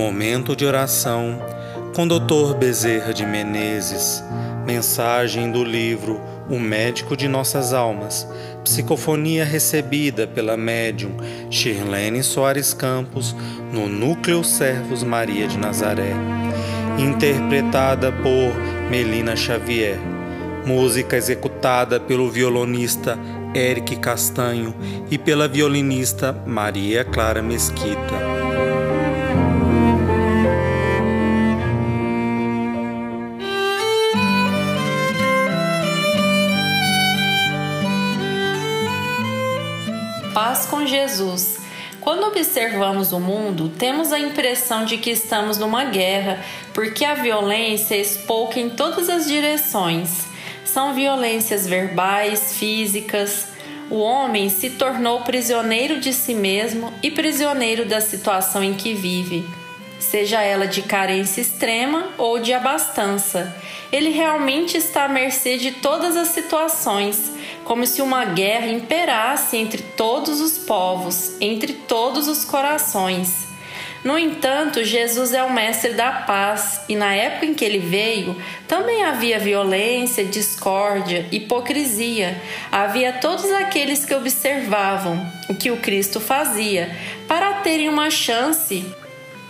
Momento de oração com Dr. Bezerra de Menezes. Mensagem do livro O Médico de Nossas Almas. Psicofonia recebida pela médium Shirlene Soares Campos no Núcleo Servos Maria de Nazaré. Interpretada por Melina Xavier. Música executada pelo violonista Eric Castanho e pela violinista Maria Clara Mesquita. Paz com Jesus. Quando observamos o mundo, temos a impressão de que estamos numa guerra, porque a violência espouca em todas as direções. São violências verbais, físicas. O homem se tornou prisioneiro de si mesmo e prisioneiro da situação em que vive, seja ela de carência extrema ou de abastança. Ele realmente está à mercê de todas as situações como se uma guerra imperasse entre todos os povos, entre todos os corações. No entanto, Jesus é o mestre da paz e na época em que ele veio, também havia violência, discórdia, hipocrisia. Havia todos aqueles que observavam o que o Cristo fazia para terem uma chance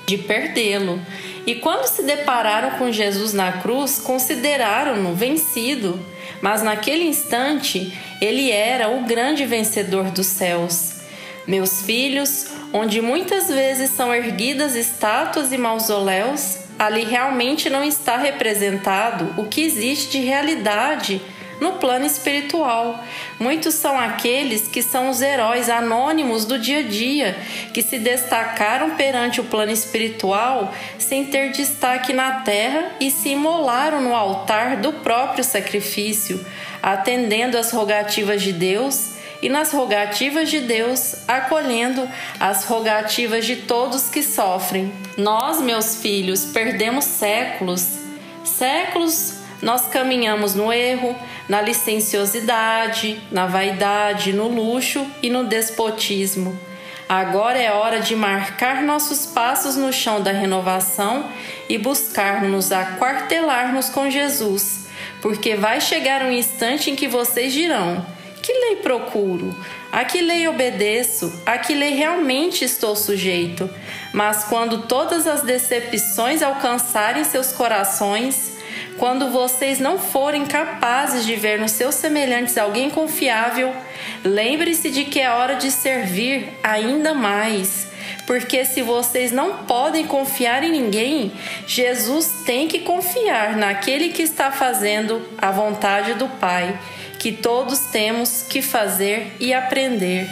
de perdê-lo. E quando se depararam com Jesus na cruz, consideraram-no vencido. Mas naquele instante, ele era o grande vencedor dos céus. Meus filhos, onde muitas vezes são erguidas estátuas e mausoléus, ali realmente não está representado o que existe de realidade no plano espiritual. Muitos são aqueles que são os heróis anônimos do dia a dia, que se destacaram perante o plano espiritual sem ter destaque na terra e se imolaram no altar do próprio sacrifício, atendendo às rogativas de Deus e nas rogativas de Deus, acolhendo as rogativas de todos que sofrem. Nós, meus filhos, perdemos séculos, séculos nós caminhamos no erro, na licenciosidade, na vaidade, no luxo e no despotismo. Agora é hora de marcar nossos passos no chão da renovação e buscar-nos aquartelar-nos com Jesus, porque vai chegar um instante em que vocês dirão: Que lei procuro? A que lei obedeço? A que lei realmente estou sujeito? Mas quando todas as decepções alcançarem seus corações, quando vocês não forem capazes de ver nos seus semelhantes alguém confiável, lembre-se de que é hora de servir ainda mais. Porque se vocês não podem confiar em ninguém, Jesus tem que confiar naquele que está fazendo a vontade do Pai, que todos temos que fazer e aprender.